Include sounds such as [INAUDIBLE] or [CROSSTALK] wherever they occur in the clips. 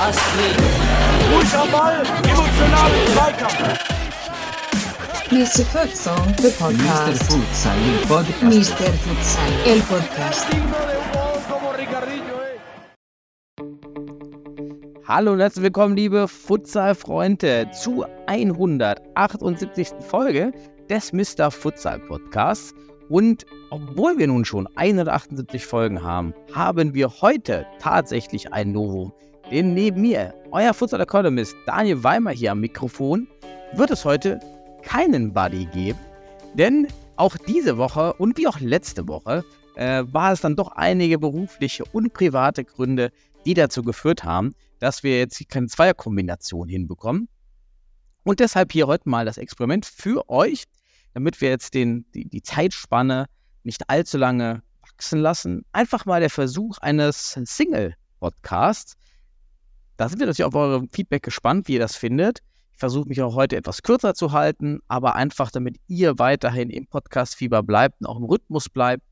Astrid. Ball, Zweikampf. Mr. Futsal, the Mr. podcast. Futsal, il podcast. Mr. Futsal, el podcast. Hallo und herzlich willkommen, liebe Futsal-Freunde, zu 178. Folge des Mr. Futsal Podcasts. Und obwohl wir nun schon 178 Folgen haben, haben wir heute tatsächlich ein Novum. Denn neben mir, euer Futsal Economist Daniel Weimer hier am Mikrofon, wird es heute keinen Buddy geben. Denn auch diese Woche und wie auch letzte Woche äh, war es dann doch einige berufliche und private Gründe, die dazu geführt haben, dass wir jetzt keine Zweierkombination hinbekommen. Und deshalb hier heute mal das Experiment für euch, damit wir jetzt den, die, die Zeitspanne nicht allzu lange wachsen lassen. Einfach mal der Versuch eines Single-Podcasts. Da sind wir natürlich auf eure Feedback gespannt, wie ihr das findet. Ich versuche mich auch heute etwas kürzer zu halten, aber einfach damit ihr weiterhin im Podcast-Fieber bleibt und auch im Rhythmus bleibt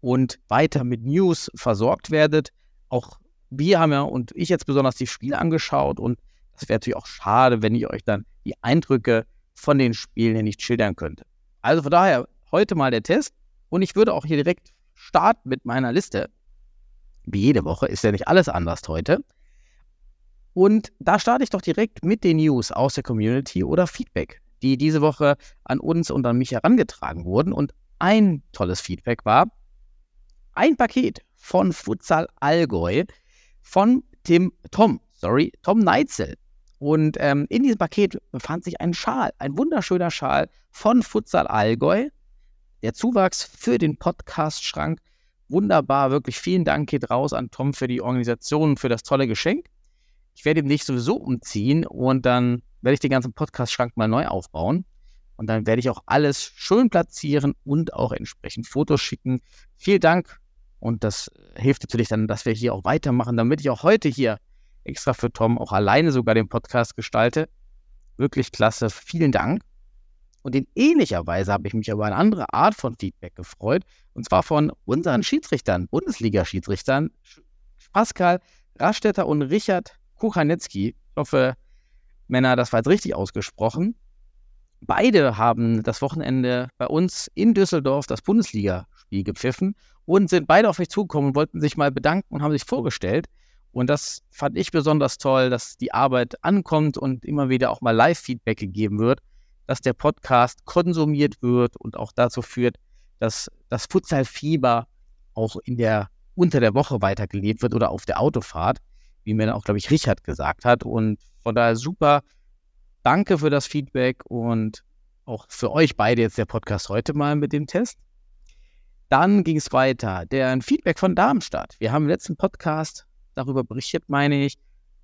und weiter mit News versorgt werdet. Auch wir haben ja und ich jetzt besonders die Spiele angeschaut und das wäre natürlich auch schade, wenn ich euch dann die Eindrücke von den Spielen hier nicht schildern könnte. Also von daher heute mal der Test und ich würde auch hier direkt starten mit meiner Liste. Wie jede Woche ist ja nicht alles anders heute. Und da starte ich doch direkt mit den News aus der Community oder Feedback, die diese Woche an uns und an mich herangetragen wurden. Und ein tolles Feedback war ein Paket von Futsal Allgäu von Tim Tom, sorry, Tom Neitzel. Und ähm, in diesem Paket befand sich ein Schal, ein wunderschöner Schal von Futsal Allgäu. Der Zuwachs für den Podcast-Schrank. Wunderbar, wirklich vielen Dank geht raus an Tom für die Organisation für das tolle Geschenk. Ich werde ihn nicht sowieso umziehen und dann werde ich den ganzen Podcast-Schrank mal neu aufbauen. Und dann werde ich auch alles schön platzieren und auch entsprechend Fotos schicken. Vielen Dank. Und das hilft natürlich dann, dass wir hier auch weitermachen, damit ich auch heute hier extra für Tom auch alleine sogar den Podcast gestalte. Wirklich klasse. Vielen Dank. Und in ähnlicher Weise habe ich mich über eine andere Art von Feedback gefreut. Und zwar von unseren Schiedsrichtern, Bundesliga-Schiedsrichtern, Pascal Rastetter und Richard Kuchanetzki. Ich hoffe, Männer, das war jetzt richtig ausgesprochen. Beide haben das Wochenende bei uns in Düsseldorf das Bundesligaspiel gepfiffen und sind beide auf mich zugekommen und wollten sich mal bedanken und haben sich vorgestellt. Und das fand ich besonders toll, dass die Arbeit ankommt und immer wieder auch mal Live-Feedback gegeben wird, dass der Podcast konsumiert wird und auch dazu führt, dass das Futsal-Fieber auch in der, unter der Woche weitergelebt wird oder auf der Autofahrt, wie mir auch, glaube ich, Richard gesagt hat. Und von daher super. Danke für das Feedback und auch für euch beide jetzt der Podcast heute mal mit dem Test. Dann ging es weiter. Der Feedback von Darmstadt. Wir haben im letzten Podcast darüber berichtet, meine ich,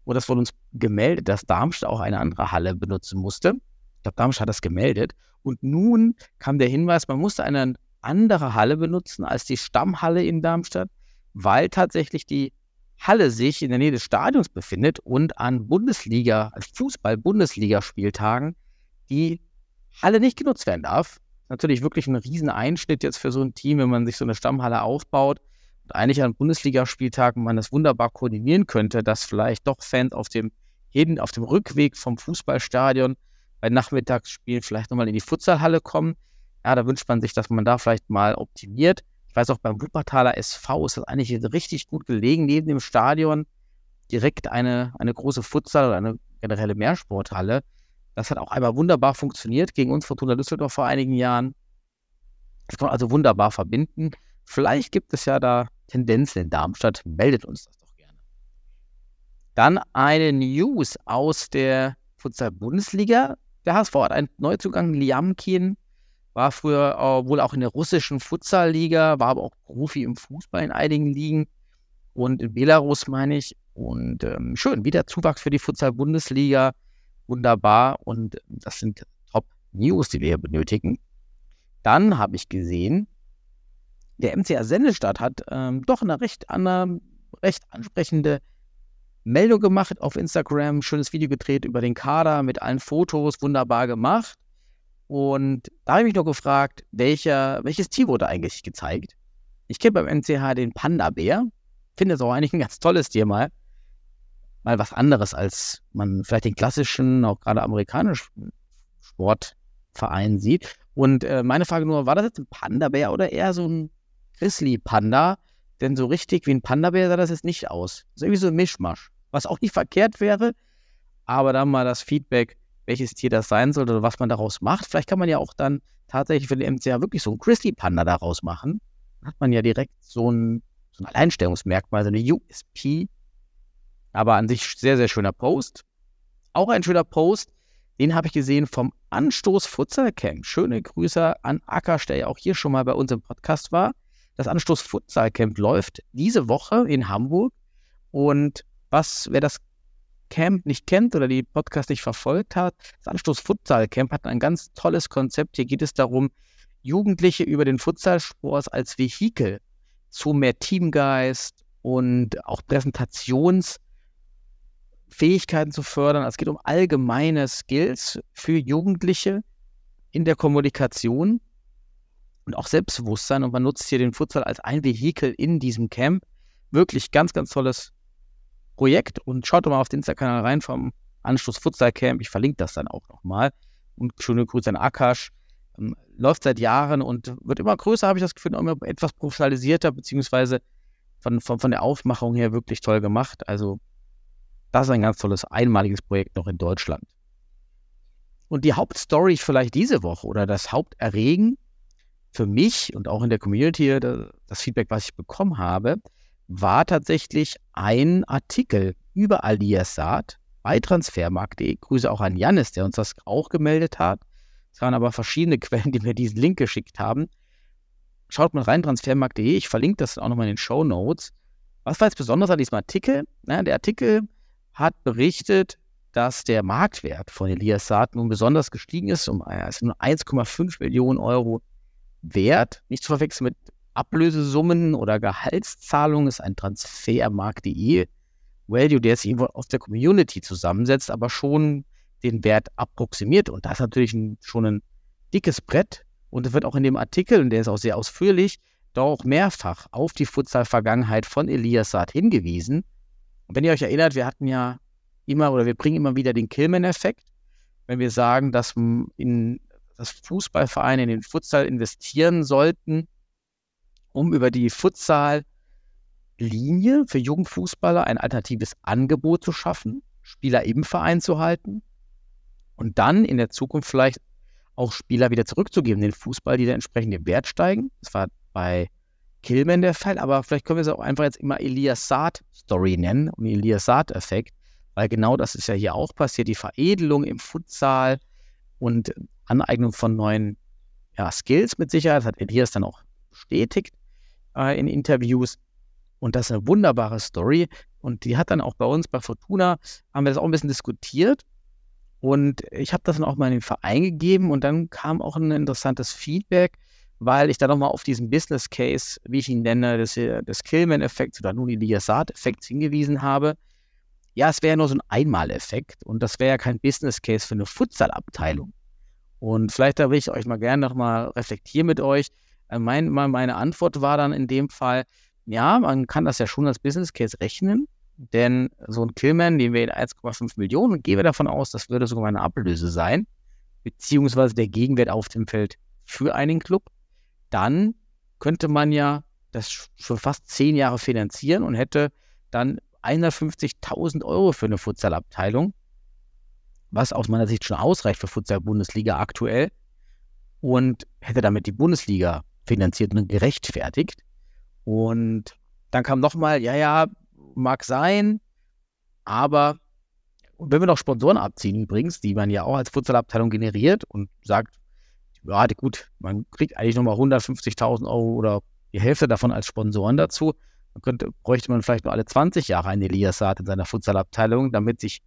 wo das von uns gemeldet, dass Darmstadt auch eine andere Halle benutzen musste. Ich glaube, Darmstadt hat das gemeldet. Und nun kam der Hinweis, man musste eine andere Halle benutzen als die Stammhalle in Darmstadt, weil tatsächlich die Halle sich in der Nähe des Stadions befindet und an Bundesliga, Fußball-Bundesliga-Spieltagen die Halle nicht genutzt werden darf. Natürlich wirklich ein Rieseneinschnitt jetzt für so ein Team, wenn man sich so eine Stammhalle aufbaut eigentlich an Bundesligaspieltagen man das wunderbar koordinieren könnte, dass vielleicht doch Fans auf dem hin, auf dem Rückweg vom Fußballstadion bei Nachmittagsspielen vielleicht nochmal in die Futsalhalle kommen. Ja, da wünscht man sich, dass man da vielleicht mal optimiert. Ich weiß auch beim Wuppertaler SV ist das eigentlich richtig gut gelegen, neben dem Stadion direkt eine, eine große Futsal oder eine generelle Mehrsporthalle. Das hat auch einmal wunderbar funktioniert gegen uns Fortuna Düsseldorf vor einigen Jahren. Das kann man also wunderbar verbinden. Vielleicht gibt es ja da Tendenzen in Darmstadt. Meldet uns das doch gerne. Dann eine News aus der Futsal-Bundesliga. Der HSV hat einen Neuzugang, Liamkin, war früher äh, wohl auch in der russischen Futsal-Liga, war aber auch Profi im Fußball in einigen Ligen und in Belarus, meine ich. Und ähm, schön, wieder Zuwachs für die Futsal-Bundesliga. Wunderbar. Und das sind Top-News, die wir hier benötigen. Dann habe ich gesehen, der MCA Sennestadt hat ähm, doch eine recht, eine recht ansprechende Meldung gemacht auf Instagram. Schönes Video gedreht über den Kader mit allen Fotos, wunderbar gemacht. Und da habe ich mich noch gefragt, welcher, welches Tier wurde eigentlich gezeigt? Ich kenne beim NCH den Panda-Bär. Finde es auch eigentlich ein ganz tolles Tier mal. Mal was anderes, als man vielleicht den klassischen, auch gerade amerikanischen Sportverein sieht. Und äh, meine Frage nur, war das jetzt ein Panda-Bär oder eher so ein Grizzly-Panda? Denn so richtig wie ein Panda-Bär sah das jetzt nicht aus. Das ist irgendwie so ein Mischmasch. Was auch nicht verkehrt wäre, aber dann mal das Feedback, welches Tier das sein soll oder was man daraus macht. Vielleicht kann man ja auch dann tatsächlich für den MCA wirklich so ein Grizzly-Panda daraus machen. Dann hat man ja direkt so ein, so ein Alleinstellungsmerkmal, so eine USP. Aber an sich sehr, sehr schöner Post. Auch ein schöner Post, den habe ich gesehen vom Anstoß Futsal Camp. Schöne Grüße an Akash, der ja auch hier schon mal bei uns im Podcast war. Das Anstoß Futsal Camp läuft diese Woche in Hamburg. Und was, wer das Camp nicht kennt oder die Podcast nicht verfolgt hat, das Anstoß Futsal Camp hat ein ganz tolles Konzept. Hier geht es darum, Jugendliche über den Futsalsport als Vehikel zu mehr Teamgeist und auch Präsentationsfähigkeiten zu fördern. Es geht um allgemeine Skills für Jugendliche in der Kommunikation und auch Selbstbewusstsein. Und man nutzt hier den Futsal als ein Vehikel in diesem Camp. Wirklich ganz, ganz tolles Projekt. Und schaut doch mal auf den Insta-Kanal rein vom Anschluss Futsal Camp. Ich verlinke das dann auch nochmal. Und schöne Grüße an Akash. Ähm, läuft seit Jahren und wird immer größer, habe ich das Gefühl, immer etwas professionalisierter, beziehungsweise von, von, von der Aufmachung her wirklich toll gemacht. Also, das ist ein ganz tolles, einmaliges Projekt noch in Deutschland. Und die Hauptstory vielleicht diese Woche oder das Haupterregen für mich und auch in der Community, das Feedback, was ich bekommen habe, war tatsächlich ein Artikel über Alias Saat bei transfermarkt.de. Grüße auch an Janis, der uns das auch gemeldet hat. Es waren aber verschiedene [LAUGHS] Quellen, die mir diesen Link geschickt haben. Schaut mal rein, transfermarkt.de. Ich verlinke das auch nochmal in den Show Notes. Was war jetzt besonders an diesem Artikel? Na, der Artikel hat berichtet, dass der Marktwert von Elias Saat nun besonders gestiegen ist, um nur 1,5 Millionen Euro wert. Nicht zu verwechseln mit Ablösesummen oder Gehaltszahlungen, ist ein Transfermarkt.de Value, der sich aus der Community zusammensetzt, aber schon den Wert approximiert. Und das ist natürlich ein, schon ein dickes Brett. Und es wird auch in dem Artikel, und der ist auch sehr ausführlich, da auch mehrfach auf die Futsal-Vergangenheit von Elias Saad hingewiesen. Und wenn ihr euch erinnert, wir hatten ja immer oder wir bringen immer wieder den Killman-Effekt, wenn wir sagen, dass in das Fußballvereine in den Futsal investieren sollten, um über die Futsal-Linie für Jugendfußballer ein alternatives Angebot zu schaffen, Spieler im Verein zu halten und dann in der Zukunft vielleicht auch Spieler wieder zurückzugeben, den Fußball, die dann entsprechend im Wert steigen. Das war bei Killman der Fall, aber vielleicht können wir es auch einfach jetzt immer Elias Saad Story nennen und Elias Saad Effekt, weil genau das ist ja hier auch passiert, die Veredelung im Futsal und Aneignung von neuen ja, Skills mit Sicherheit, das hat Elias dann auch bestätigt äh, in Interviews. Und das ist eine wunderbare Story. Und die hat dann auch bei uns bei Fortuna, haben wir das auch ein bisschen diskutiert. Und ich habe das dann auch mal in den Verein gegeben. Und dann kam auch ein interessantes Feedback, weil ich da nochmal auf diesen Business Case, wie ich ihn nenne, des, des Killman-Effekts oder nun die Liasat-Effekts hingewiesen habe. Ja, es wäre nur so ein Einmaleffekt. Und das wäre ja kein Business Case für eine Futsal-Abteilung. Und vielleicht da will ich euch mal gerne nochmal reflektieren mit euch. Äh, mein, meine Antwort war dann in dem Fall, ja, man kann das ja schon als Business Case rechnen, denn so ein Killman, den wir in 1,5 Millionen, gehen wir davon aus, das würde sogar eine Ablöse sein, beziehungsweise der Gegenwert auf dem Feld für einen Club. Dann könnte man ja das schon fast zehn Jahre finanzieren und hätte dann 150.000 Euro für eine Futsalabteilung, was aus meiner Sicht schon ausreicht für Futsal-Bundesliga aktuell und hätte damit die Bundesliga finanziert und gerechtfertigt. Und dann kam nochmal, ja, ja, mag sein, aber wenn wir noch Sponsoren abziehen übrigens, die man ja auch als Futsalabteilung generiert und sagt, ja, gut, man kriegt eigentlich nochmal 150.000 Euro oder die Hälfte davon als Sponsoren dazu, dann könnte, bräuchte man vielleicht nur alle 20 Jahre einen Elias Saad in seiner Futsalabteilung, damit sich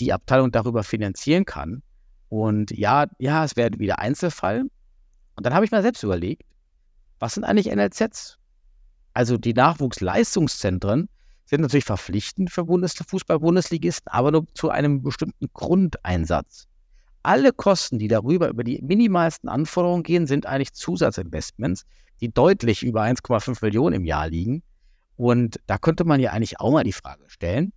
die Abteilung darüber finanzieren kann. Und ja, ja, es wäre wieder Einzelfall. Und dann habe ich mir selbst überlegt, was sind eigentlich NLZs? Also die Nachwuchsleistungszentren sind natürlich verpflichtend für Bundes Fußball-Bundesligisten, aber nur zu einem bestimmten Grundeinsatz. alle Kosten, die darüber über die minimalsten Anforderungen gehen, sind eigentlich Zusatzinvestments, die deutlich über 1,5 Millionen im Jahr liegen. Und da könnte man ja eigentlich auch mal die Frage stellen,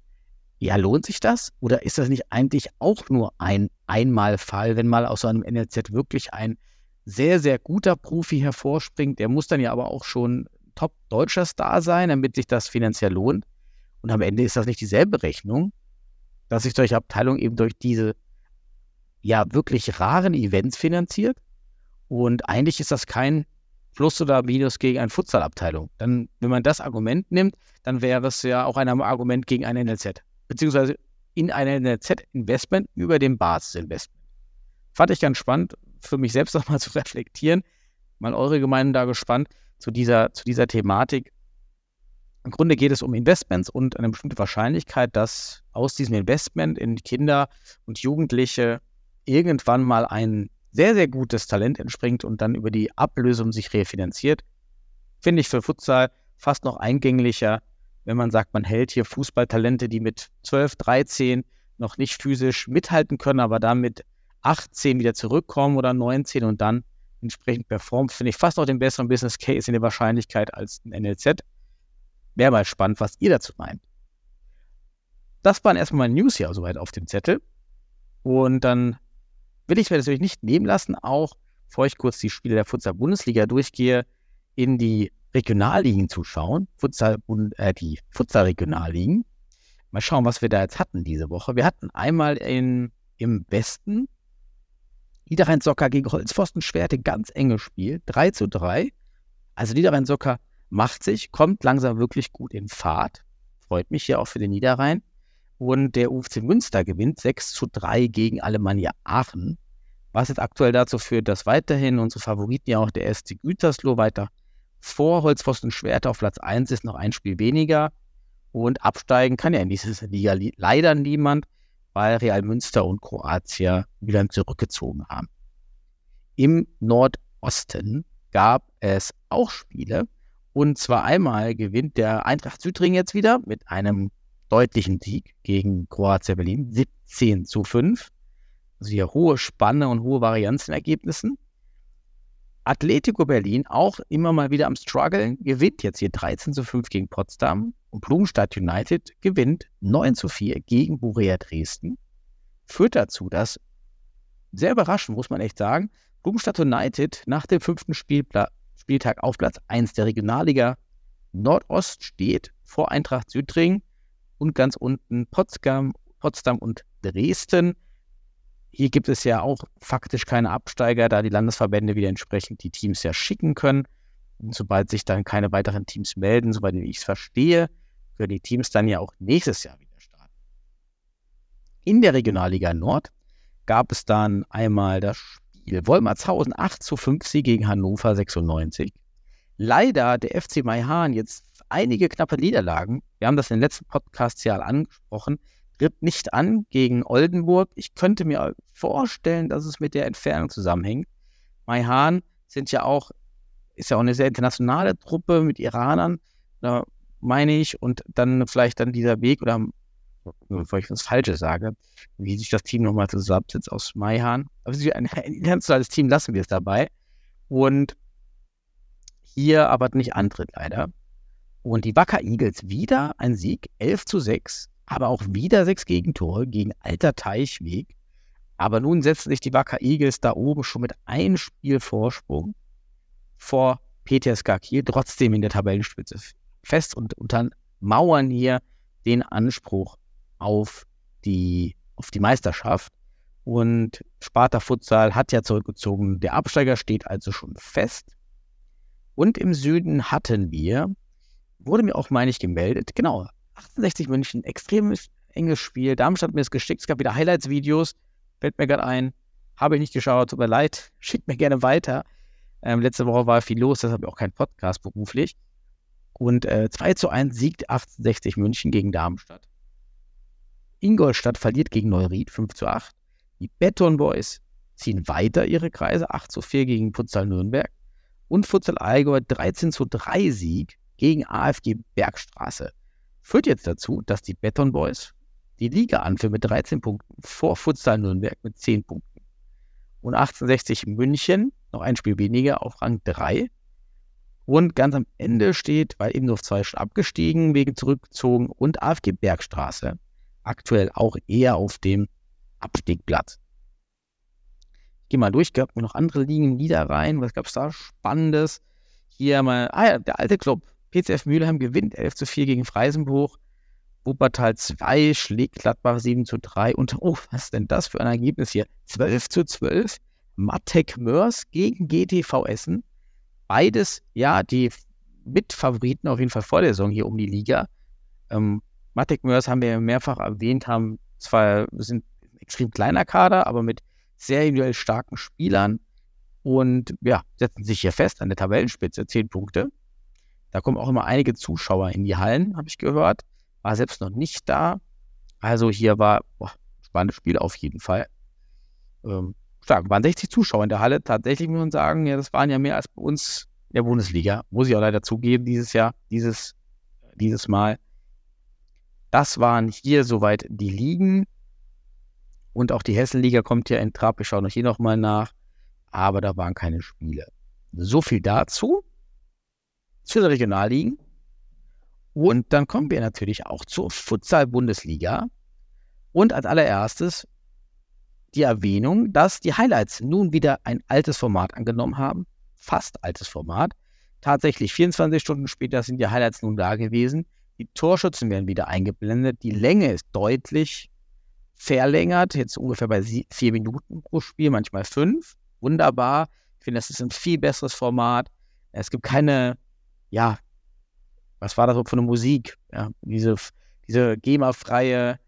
ja, lohnt sich das? Oder ist das nicht eigentlich auch nur ein Einmalfall, wenn mal aus so einem NLZ wirklich ein sehr, sehr guter Profi hervorspringt? Der muss dann ja aber auch schon top-deutscher Star sein, damit sich das finanziell lohnt. Und am Ende ist das nicht dieselbe Rechnung, dass sich solche Abteilungen eben durch diese ja wirklich raren Events finanziert. Und eigentlich ist das kein Plus oder Minus gegen eine Futsalabteilung. Dann, wenn man das Argument nimmt, dann wäre es ja auch ein Argument gegen ein NLZ, beziehungsweise in ein NLZ-Investment über dem Basisinvestment. Fand ich ganz spannend, für mich selbst [LAUGHS] nochmal zu reflektieren. Mal eure Gemeinden da gespannt zu dieser, zu dieser Thematik. Im Grunde geht es um Investments und eine bestimmte Wahrscheinlichkeit, dass aus diesem Investment in Kinder und Jugendliche irgendwann mal ein sehr, sehr gutes Talent entspringt und dann über die Ablösung sich refinanziert. Finde ich für Futsal fast noch eingänglicher, wenn man sagt, man hält hier Fußballtalente, die mit 12, 13 noch nicht physisch mithalten können, aber dann mit 18 wieder zurückkommen oder 19 und dann entsprechend performt, finde ich fast noch den besseren Business Case in der Wahrscheinlichkeit als ein NLZ. Wäre mal spannend, was ihr dazu meint. Das waren erstmal meine News hier soweit auf dem Zettel. Und dann will ich mir natürlich nicht nehmen lassen, auch bevor ich kurz die Spiele der Futsal-Bundesliga durchgehe, in die Regionalligen zu schauen, Futsal, äh, die Futsal-Regionalligen. Mal schauen, was wir da jetzt hatten diese Woche. Wir hatten einmal in, im Westen Niederrhein-Socker gegen Holzpfosten-Schwerte, ganz enges Spiel, 3 zu 3. Also Niederrhein-Socker macht sich, kommt langsam wirklich gut in Fahrt. Freut mich hier auch für den Niederrhein. Und der UFC Münster gewinnt 6 zu 3 gegen Alemannia Aachen. Was jetzt aktuell dazu führt, dass weiterhin unsere Favoriten ja auch der SC Gütersloh weiter vor Holzpfosten Schwerte auf Platz 1 ist, noch ein Spiel weniger. Und absteigen kann ja in dieser Liga leider niemand, weil Real Münster und Kroatien wieder zurückgezogen haben. Im Nordosten gab es auch Spiele. Und zwar einmal gewinnt der Eintracht Südring jetzt wieder mit einem deutlichen Sieg gegen Kroatien Berlin, 17 zu 5. Also hier hohe Spanne und hohe Varianz in Ergebnissen. Atletico Berlin auch immer mal wieder am Struggeln, gewinnt jetzt hier 13 zu 5 gegen Potsdam und Blumenstadt United gewinnt 9 zu 4 gegen Burea Dresden. Führt dazu, dass, sehr überraschend muss man echt sagen, Blumenstadt United nach dem fünften Spielpla Spieltag auf Platz 1 der Regionalliga Nordost steht vor Eintracht Südring und ganz unten Potsdam, Potsdam und Dresden. Hier gibt es ja auch faktisch keine Absteiger, da die Landesverbände wieder entsprechend die Teams ja schicken können. Und sobald sich dann keine weiteren Teams melden, soweit ich es verstehe, können die Teams dann ja auch nächstes Jahr wieder starten. In der Regionalliga Nord gab es dann einmal das Spiel Wolmertshausen 8 zu 5 Sieg gegen Hannover 96. Leider der FC Maihahn jetzt einige knappe Niederlagen. Wir haben das in den letzten Podcasts ja angesprochen. Tritt nicht an gegen Oldenburg. Ich könnte mir vorstellen, dass es mit der Entfernung zusammenhängt. Maihan sind ja auch, ist ja auch eine sehr internationale Truppe mit Iranern, da meine ich, und dann vielleicht dann dieser Weg oder bevor ich was Falsches sage, wie sich das Team nochmal zusammensetzt aus Maihan. Aber ein internationales Team lassen wir es dabei. Und hier aber nicht antritt leider. Und die Wacker Eagles wieder ein Sieg, 11 zu 6, aber auch wieder sechs Gegentore gegen Alter Teichweg. Aber nun setzen sich die Wacker Eagles da oben schon mit einem Spiel Vorsprung vor PTSK Kiel trotzdem in der Tabellenspitze fest und untermauern hier den Anspruch auf die, auf die Meisterschaft. Und Sparta Futsal hat ja zurückgezogen. Der Absteiger steht also schon fest. Und im Süden hatten wir wurde mir auch, meine ich, gemeldet. Genau, 68 München, extrem enges Spiel. Darmstadt mir es geschickt. Es gab wieder Highlights-Videos. Fällt mir gerade ein. Habe ich nicht geschaut, tut mir leid. [LAUGHS] Schickt mir gerne weiter. Ähm, letzte Woche war viel los, deshalb auch kein Podcast beruflich. Und äh, 2 zu 1 siegt 68 München gegen Darmstadt. Ingolstadt verliert gegen Neuried 5 zu 8. Die Beton Boys ziehen weiter ihre Kreise 8 zu 4 gegen Futsal Nürnberg. Und Futsal Allgäu 13 zu 3 Sieg gegen AFG Bergstraße. Führt jetzt dazu, dass die Beton Boys die Liga anführen mit 13 Punkten vor Futsal Nürnberg mit 10 Punkten. Und 1860 München, noch ein Spiel weniger, auf Rang 3. Und ganz am Ende steht, weil eben nur zwei schon abgestiegen, wegen zurückgezogen und AFG Bergstraße. Aktuell auch eher auf dem Abstiegplatz. Ich gehe mal durch, gab noch andere Ligen Niederrhein. Was gab es da Spannendes? Hier mal, ah ja, der alte Club. PCF Mülheim gewinnt 11 zu 4 gegen Freisenbruch. Wuppertal 2 schlägt Gladbach 7 zu 3. Und oh, was ist denn das für ein Ergebnis hier? 12 zu 12. Mattek Mörs gegen GTV Essen. Beides, ja, die Mitfavoriten auf jeden Fall vor der Saison hier um die Liga. Ähm, Matek Mörs haben wir mehrfach erwähnt, haben zwar sind ein extrem kleiner Kader, aber mit sehr individuell starken Spielern und ja, setzen sich hier fest an der Tabellenspitze, 10 Punkte. Da kommen auch immer einige Zuschauer in die Hallen, habe ich gehört. War selbst noch nicht da. Also hier war boah, spannendes Spiel auf jeden Fall. Ähm, stark. Waren 60 Zuschauer in der Halle. Tatsächlich muss man sagen, ja, das waren ja mehr als bei uns in der Bundesliga. Muss ich auch leider zugeben, dieses Jahr, dieses, dieses Mal. Das waren hier soweit die Ligen. Und auch die Hessenliga kommt ja in Trab. Wir schauen euch hier nochmal nach. Aber da waren keine Spiele. So viel dazu. Zu den Regionalligen. Und dann kommen wir natürlich auch zur Futsal-Bundesliga. Und als allererstes die Erwähnung, dass die Highlights nun wieder ein altes Format angenommen haben. Fast altes Format. Tatsächlich 24 Stunden später sind die Highlights nun da gewesen. Die Torschützen werden wieder eingeblendet. Die Länge ist deutlich verlängert. Jetzt ungefähr bei vier Minuten pro Spiel, manchmal fünf. Wunderbar. Ich finde, das ist ein viel besseres Format. Es gibt keine, ja, was war das für eine Musik? Ja, diese, diese GEMA-freie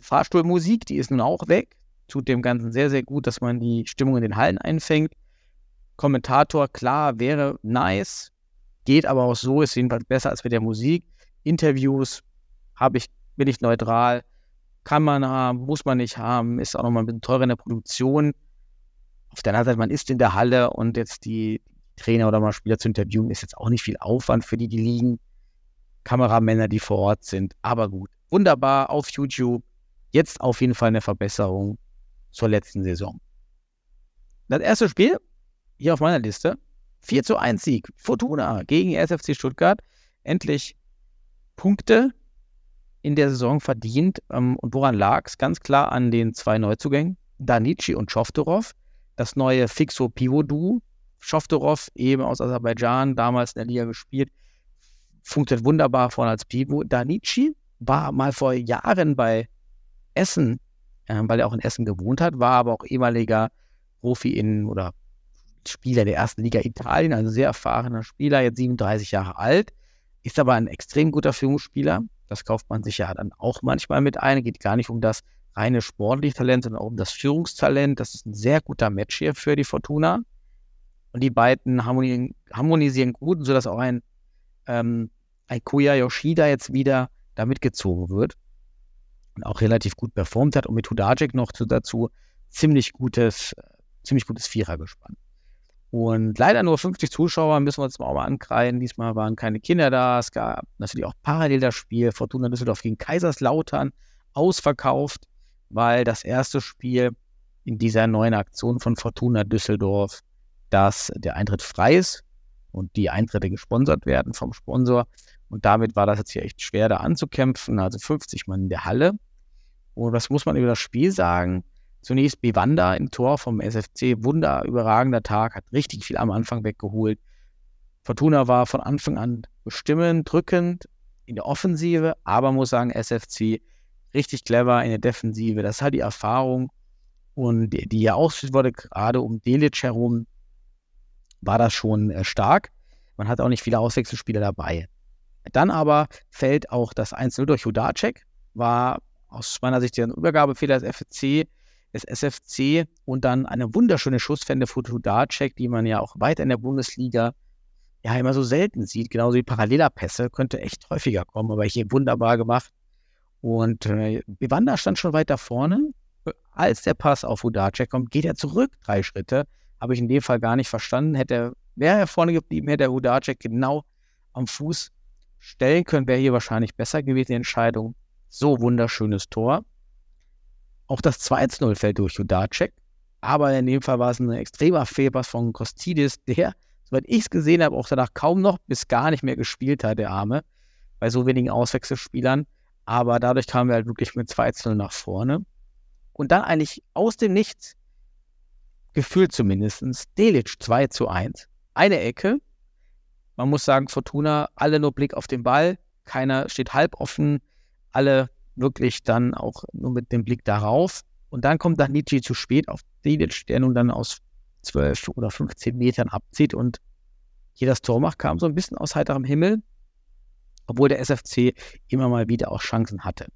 Fahrstuhlmusik, die ist nun auch weg tut dem Ganzen sehr, sehr gut, dass man die Stimmung in den Hallen einfängt. Kommentator, klar, wäre nice, geht aber auch so, ist jedenfalls besser als mit der Musik. Interviews habe ich, bin ich neutral, kann man haben, muss man nicht haben, ist auch nochmal ein bisschen teurer in der Produktion. Auf der anderen Seite, man ist in der Halle und jetzt die Trainer oder mal Spieler zu interviewen, ist jetzt auch nicht viel Aufwand für die, die liegen. Kameramänner, die vor Ort sind. Aber gut, wunderbar auf YouTube. Jetzt auf jeden Fall eine Verbesserung zur letzten Saison. Das erste Spiel hier auf meiner Liste: 4 zu 1 Sieg. Fortuna gegen SFC Stuttgart. Endlich Punkte in der Saison verdient. Ähm, und woran lag es? Ganz klar an den zwei Neuzugängen: Danici und Schoftorov. Das neue Fixo-Pivo-Duo. Schoftorov, eben aus Aserbaidschan, damals in der Liga gespielt. Funktioniert wunderbar vorne als Pivot. Danici war mal vor Jahren bei Essen äh, weil er auch in Essen gewohnt hat, war aber auch ehemaliger Profi in oder Spieler der ersten Liga Italien, also sehr erfahrener Spieler, jetzt 37 Jahre alt, ist aber ein extrem guter Führungsspieler. Das kauft man sich ja dann auch manchmal mit ein. Geht gar nicht um das reine sportliche Talent, sondern auch um das Führungstalent. Das ist ein sehr guter Match hier für die Fortuna. Und die beiden harmonisieren, harmonisieren gut, sodass auch ein, ähm, ein Yoshida jetzt wieder da mitgezogen wird und auch relativ gut performt hat und mit Hudacek noch dazu ziemlich gutes, ziemlich gutes Vierer gespannt. Und leider nur 50 Zuschauer, müssen wir uns mal auch mal ankreiden. Diesmal waren keine Kinder da. Es gab natürlich auch parallel das Spiel Fortuna Düsseldorf gegen Kaiserslautern ausverkauft, weil das erste Spiel in dieser neuen Aktion von Fortuna Düsseldorf, dass der Eintritt frei ist und die Eintritte gesponsert werden vom Sponsor. Und damit war das jetzt hier echt schwer, da anzukämpfen. Also 50 Mann in der Halle. Und was muss man über das Spiel sagen? Zunächst Bivanda im Tor vom SFC, wunder überragender Tag, hat richtig viel am Anfang weggeholt. Fortuna war von Anfang an bestimmend, drückend in der Offensive, aber muss sagen, SFC richtig clever in der Defensive. Das halt die Erfahrung und die, die ja ausgeführt wurde, gerade um Delic herum, war das schon äh, stark. Man hat auch nicht viele Auswechselspieler dabei. Dann aber fällt auch das 1-0 durch Hudacek, war aus meiner Sicht der Übergabefehler des FFC, des SFC und dann eine wunderschöne Schussfende für Hudacek, die man ja auch weiter in der Bundesliga ja immer so selten sieht. Genauso wie Parallelapässe, könnte echt häufiger kommen, aber hier wunderbar gemacht. Und äh, Bivanda stand schon weiter vorne. Als der Pass auf Hudacek kommt, geht er zurück drei Schritte. Habe ich in dem Fall gar nicht verstanden. Hätte, wäre er vorne geblieben, hätte Hudacek genau am Fuß stellen können, wäre hier wahrscheinlich besser gewesen, die Entscheidung. So wunderschönes Tor. Auch das 2-0 fällt durch Judacek. Aber in dem Fall war es ein extremer Fehlpass von Kostidis, der, soweit ich es gesehen habe, auch danach kaum noch bis gar nicht mehr gespielt hat, der Arme, bei so wenigen Auswechselspielern. Aber dadurch kamen wir halt wirklich mit 2 0 nach vorne. Und dann eigentlich aus dem Nichts, gefühlt zumindest, Delic 2 zu 1. Eine Ecke. Man muss sagen, Fortuna, alle nur Blick auf den Ball. Keiner steht halb offen. Alle wirklich dann auch nur mit dem Blick darauf. Und dann kommt Nietzsche zu spät auf Delic, der nun dann aus 12 oder 15 Metern abzieht und hier das Tor macht, kam so ein bisschen aus heiterem Himmel, obwohl der SFC immer mal wieder auch Chancen hatte.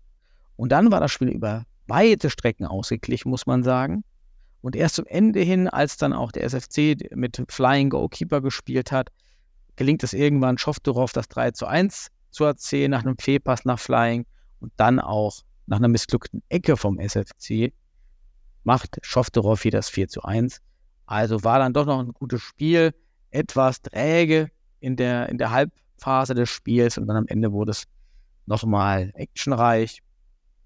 Und dann war das Spiel über weite Strecken ausgeglichen, muss man sagen. Und erst zum Ende hin, als dann auch der SFC mit Flying Goalkeeper gespielt hat, gelingt es irgendwann Schoftorov das 3 zu 1 zu erzählen nach einem Fehlpass nach Flying und dann auch nach einer missglückten Ecke vom SFC macht Schoftorov hier das 4 zu 1. Also war dann doch noch ein gutes Spiel, etwas träge in der, in der Halbphase des Spiels und dann am Ende wurde es nochmal actionreich.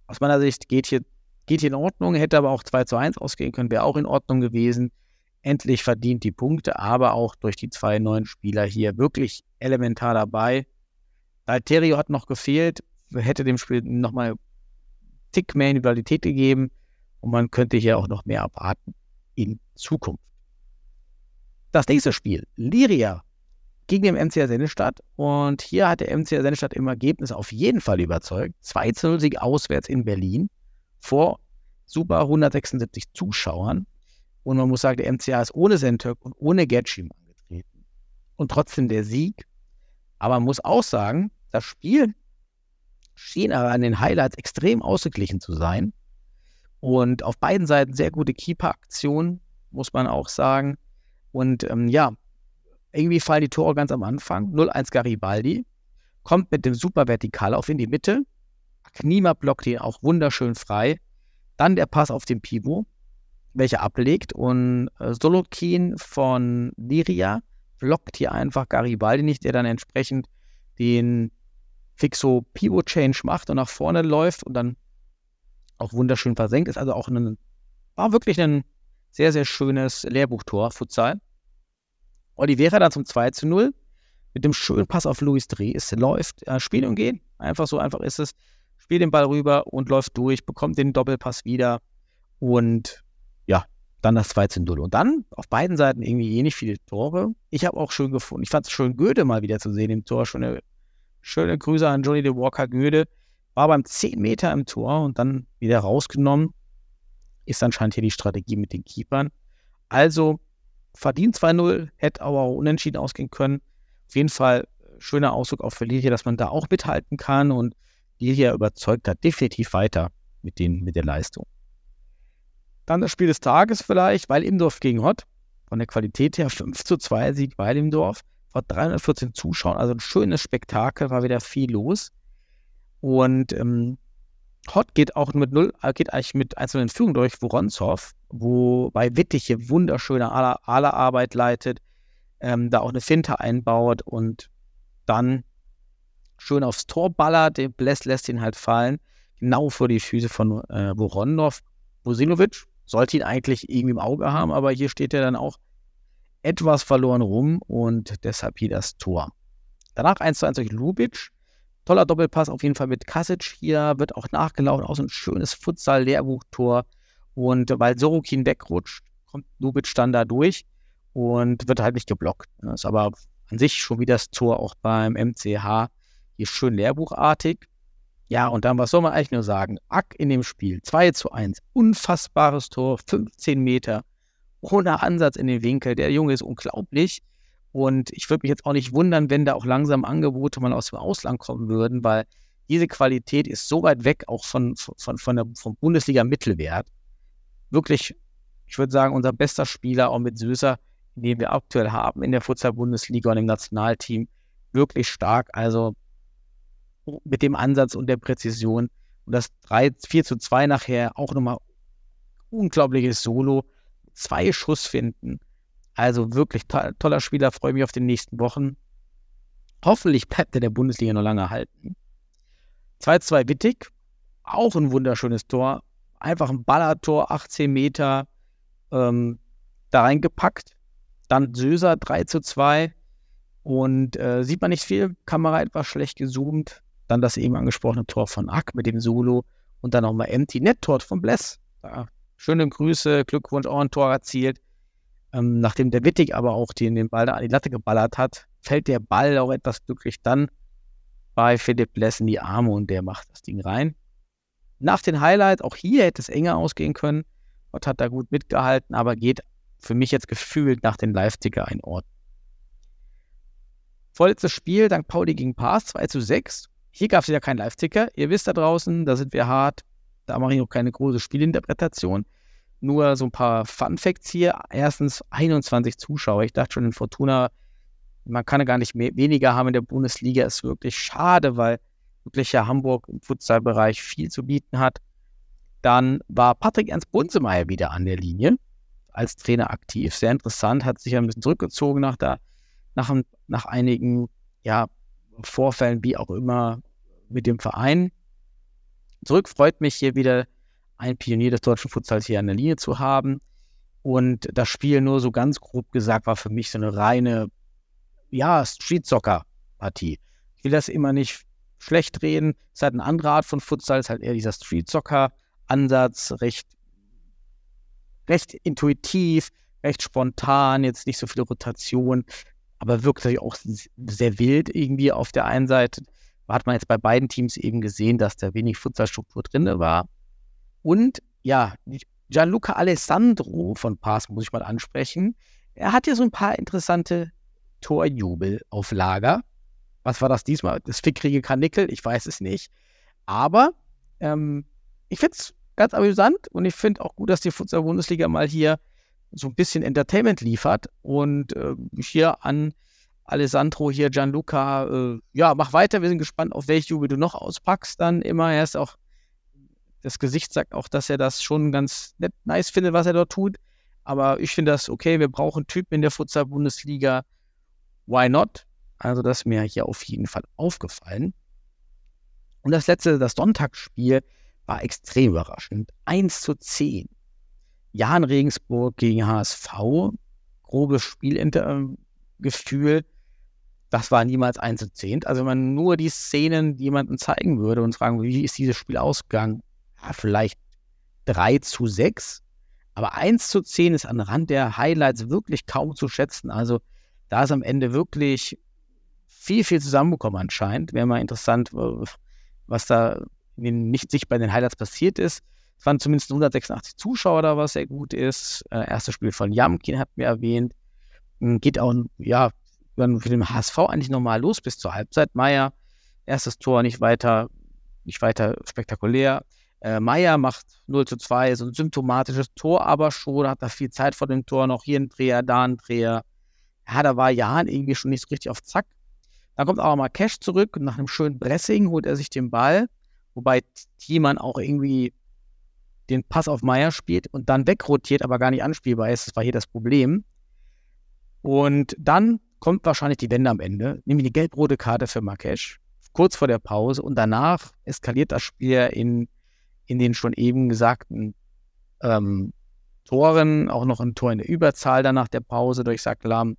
Aus meiner Sicht geht hier, geht in Ordnung, hätte aber auch 2 zu 1 ausgehen können, wäre auch in Ordnung gewesen. Endlich verdient die Punkte, aber auch durch die zwei neuen Spieler hier wirklich elementar dabei. Dalterio hat noch gefehlt, hätte dem Spiel nochmal Tick mehr Individualität gegeben und man könnte hier auch noch mehr erwarten in Zukunft. Das nächste Spiel, Liria gegen den MCR Sennestadt. Und hier hat der MCR Sennestadt im Ergebnis auf jeden Fall überzeugt. 2 0 Sieg auswärts in Berlin vor super 176 Zuschauern. Und man muss sagen, der MCA ist ohne Sentök und ohne Getschim angetreten. Und trotzdem der Sieg. Aber man muss auch sagen, das Spiel schien aber an den Highlights extrem ausgeglichen zu sein. Und auf beiden Seiten sehr gute Keeper-Aktionen, muss man auch sagen. Und ähm, ja, irgendwie fallen die Tore ganz am Anfang. 0-1 Garibaldi. Kommt mit dem super Vertikallauf in die Mitte. Knima blockt ihn auch wunderschön frei. Dann der Pass auf den Pivot, welcher ablegt. Und äh, Solokin von Liria blockt hier einfach Garibaldi nicht, der dann entsprechend den Fixo Pivot Change macht und nach vorne läuft und dann auch wunderschön versenkt. Ist also auch ein, war wirklich ein sehr, sehr schönes Lehrbuchtor, Futsal. Oliveira dann zum 2 zu 0 mit dem schönen Pass auf Luis Dreh. Es läuft, äh, Spiel und Gehen. Einfach so einfach ist es. Spielt den Ball rüber und läuft durch, bekommt den Doppelpass wieder und ja, dann das 2 zu 0. Und dann auf beiden Seiten irgendwie eh nicht viele Tore. Ich habe auch schön gefunden. Ich fand es schön, Goethe mal wieder zu sehen im Tor. Schöne, schöne Grüße an Johnny de Walker Goethe. War beim 10 Meter im Tor und dann wieder rausgenommen ist anscheinend hier die Strategie mit den Keepern. Also verdient 2-0, hätte aber auch unentschieden ausgehen können. Auf jeden Fall äh, schöner Ausdruck auch für Lilia, dass man da auch mithalten kann und Lilia überzeugt da definitiv weiter mit, den, mit der Leistung. Dann das Spiel des Tages vielleicht, weil Imdorf gegen Hott. Von der Qualität her 5 zu 2 Sieg weil Imdorf. Vor 314 Zuschauern, also ein schönes Spektakel, war wieder viel los. Und ähm, Hot geht auch mit null, äh, geht eigentlich mit einzelnen Führung durch Woronzow, wobei Wittig hier wunderschöne Ala-Arbeit leitet, ähm, da auch eine Finte einbaut und dann schön aufs Tor ballert. Der Bless lässt ihn halt fallen, genau vor die Füße von äh, Voronov. Bosinovic sollte ihn eigentlich irgendwie im Auge haben, aber hier steht er dann auch etwas verloren rum und deshalb hier das Tor. Danach 1 zu 1 durch Lubic. Toller Doppelpass auf jeden Fall mit Kasic hier, wird auch nachgelaufen, auch so ein schönes Futsal-Lehrbuchtor. Und weil Sorokin wegrutscht, kommt Lubic dann da durch und wird halt nicht geblockt. Das ist aber an sich schon wie das Tor auch beim MCH hier schön lehrbuchartig. Ja, und dann, was soll man eigentlich nur sagen? Ack in dem Spiel, 2 zu 1, unfassbares Tor, 15 Meter, ohne Ansatz in den Winkel. Der Junge ist unglaublich. Und ich würde mich jetzt auch nicht wundern, wenn da auch langsam Angebote mal aus dem Ausland kommen würden, weil diese Qualität ist so weit weg auch von, von, von der, vom Bundesliga-Mittelwert. Wirklich, ich würde sagen, unser bester Spieler, auch mit Süßer, den wir aktuell haben in der Futsal-Bundesliga und im Nationalteam, wirklich stark. Also mit dem Ansatz und der Präzision. Und das 3, 4 zu 2 nachher auch nochmal unglaubliches Solo. Zwei Schuss finden also wirklich to toller Spieler, freue mich auf die nächsten Wochen. Hoffentlich bleibt er der Bundesliga noch lange halten. 2-2 Wittig, auch ein wunderschönes Tor. Einfach ein Ballertor, 18 Meter. ähm, da reingepackt. Dann Söser 3 zu 2. Und äh, sieht man nicht viel, Kamera etwas schlecht gezoomt. Dann das eben angesprochene Tor von Ack mit dem Solo und dann nochmal Empty Net Tor von Bless. Da, schöne Grüße, Glückwunsch, auch ein Tor erzielt. Ähm, nachdem der Wittig aber auch den, den Ball da an die Latte geballert hat, fällt der Ball auch etwas glücklich dann bei Philipp Bless in die Arme und der macht das Ding rein. Nach den Highlights, auch hier hätte es enger ausgehen können. Gott hat da gut mitgehalten, aber geht für mich jetzt gefühlt nach den Live-Ticker ein Ort. Vorletztes Spiel, dank Pauli gegen Pass, 2 zu 6. Hier gab es ja keinen Live-Ticker. Ihr wisst da draußen, da sind wir hart. Da mache ich noch keine große Spielinterpretation. Nur so ein paar Fun Facts hier. Erstens 21 Zuschauer. Ich dachte schon in Fortuna, man kann ja gar nicht mehr, weniger haben in der Bundesliga. Ist wirklich schade, weil wirklich ja Hamburg im Futsalbereich viel zu bieten hat. Dann war Patrick Ernst Bunsemeier wieder an der Linie als Trainer aktiv. Sehr interessant, hat sich ein bisschen zurückgezogen nach, der, nach, nach einigen ja, Vorfällen, wie auch immer, mit dem Verein. Zurück freut mich hier wieder ein Pionier des deutschen Futsals hier an der Linie zu haben. Und das Spiel nur so ganz grob gesagt war für mich so eine reine, ja, Street-Soccer-Partie. Ich will das immer nicht schlecht reden. Es ist halt eine andere Art von Futsal, es ist halt eher dieser Street-Soccer-Ansatz, recht, recht intuitiv, recht spontan, jetzt nicht so viele Rotation, aber wirklich auch sehr wild irgendwie auf der einen Seite. Hat man jetzt bei beiden Teams eben gesehen, dass da wenig Futsalstruktur drin war. Und ja, Gianluca Alessandro von Pass muss ich mal ansprechen. Er hat ja so ein paar interessante Torjubel auf Lager. Was war das diesmal? Das fickrige Karnickel? Ich weiß es nicht. Aber ähm, ich finde es ganz amüsant und ich finde auch gut, dass die Futsal-Bundesliga mal hier so ein bisschen Entertainment liefert und äh, hier an Alessandro hier, Gianluca, äh, ja, mach weiter, wir sind gespannt, auf welche Jubel du noch auspackst dann immer. Er ist auch, das Gesicht sagt auch, dass er das schon ganz nett, nice findet, was er dort tut. Aber ich finde das okay, wir brauchen Typen in der Futsal-Bundesliga. Why not? Also das ist mir hier auf jeden Fall aufgefallen. Und das letzte, das Sonntagsspiel, war extrem überraschend. 1 zu 10. Jan Regensburg gegen HSV. Grobes Spielgefühl. Das war niemals 1 zu 10. Also wenn man nur die Szenen jemandem zeigen würde und fragen, wie ist dieses Spiel ausgegangen? Ja, vielleicht 3 zu 6. Aber 1 zu 10 ist an Rand der Highlights wirklich kaum zu schätzen. Also da ist am Ende wirklich viel, viel zusammenbekommen anscheinend. Wäre mal interessant, was da in den nicht sichtbaren Highlights passiert ist. Es waren zumindest 186 Zuschauer da, was sehr gut ist. Äh, erstes Spiel von Jamkin hat mir erwähnt. Hm, geht auch, ja, dann für den HSV eigentlich nochmal los bis zur Halbzeit. Meier, erstes Tor nicht weiter, nicht weiter spektakulär. Äh, Meier macht 0 zu 2, so ein symptomatisches Tor, aber schon hat da viel Zeit vor dem Tor, noch hier ein Dreher, da ein Dreher. Ja, da war Jan irgendwie schon nicht so richtig auf Zack. Dann kommt aber mal Cash zurück und nach einem schönen Pressing holt er sich den Ball, wobei Thiemann auch irgendwie den Pass auf Meier spielt und dann wegrotiert, aber gar nicht anspielbar ist. Das war hier das Problem. Und dann kommt wahrscheinlich die Wende am Ende, nämlich die gelb-rote Karte für Markesch, kurz vor der Pause. Und danach eskaliert das Spiel in, in den schon eben gesagten ähm, Toren, auch noch ein Tor in der Überzahl danach der Pause durch Saklam.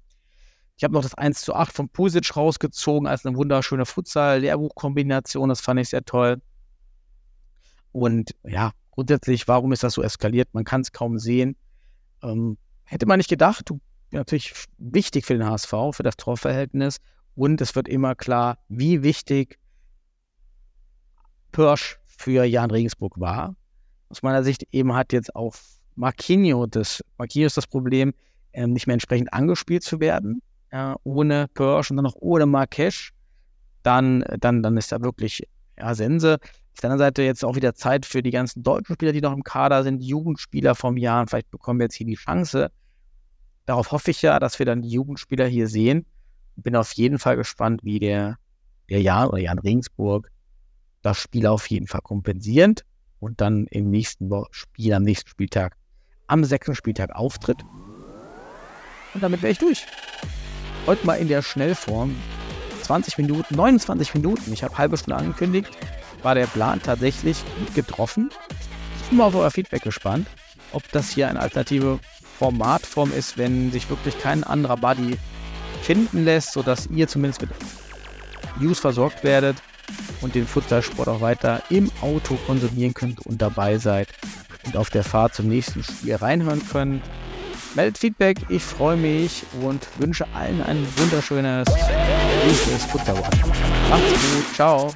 Ich habe noch das 1 zu 8 von Pusic rausgezogen als eine wunderschöne Futsal-Lehrbuch-Kombination. Das fand ich sehr toll. Und ja, grundsätzlich, warum ist das so eskaliert? Man kann es kaum sehen. Ähm, hätte man nicht gedacht, natürlich wichtig für den HSV, für das Torverhältnis. Und es wird immer klar, wie wichtig Pirsch für Jan Regensburg war. Aus meiner Sicht eben hat jetzt auch Marquinhos das, Marquinhos das Problem, ähm, nicht mehr entsprechend angespielt zu werden ja, ohne Kirsch und dann noch ohne Markesch, dann, dann, dann ist da wirklich ja, Sense. Auf der anderen Seite jetzt auch wieder Zeit für die ganzen deutschen Spieler, die noch im Kader sind, Jugendspieler vom Jahr. Und vielleicht bekommen wir jetzt hier die Chance. Darauf hoffe ich ja, dass wir dann die Jugendspieler hier sehen. Bin auf jeden Fall gespannt, wie der, der Jan oder Jan Regensburg das Spiel auf jeden Fall kompensierend und dann im nächsten Spiel, am nächsten Spieltag, am sechsten Spieltag auftritt. Und damit wäre ich durch. Heute mal in der Schnellform. 20 Minuten, 29 Minuten. Ich habe halbe Stunde angekündigt. War der Plan tatsächlich getroffen. Ich bin mal auf euer Feedback gespannt, ob das hier eine Alternative Formatform ist, wenn sich wirklich kein anderer Buddy finden lässt, sodass ihr zumindest mit News versorgt werdet und den Futsalsport auch weiter im Auto konsumieren könnt und dabei seid und auf der Fahrt zum nächsten Spiel reinhören könnt. Meldet Feedback, ich freue mich und wünsche allen ein wunderschönes nächstes Futsalwort. Macht's gut, ciao.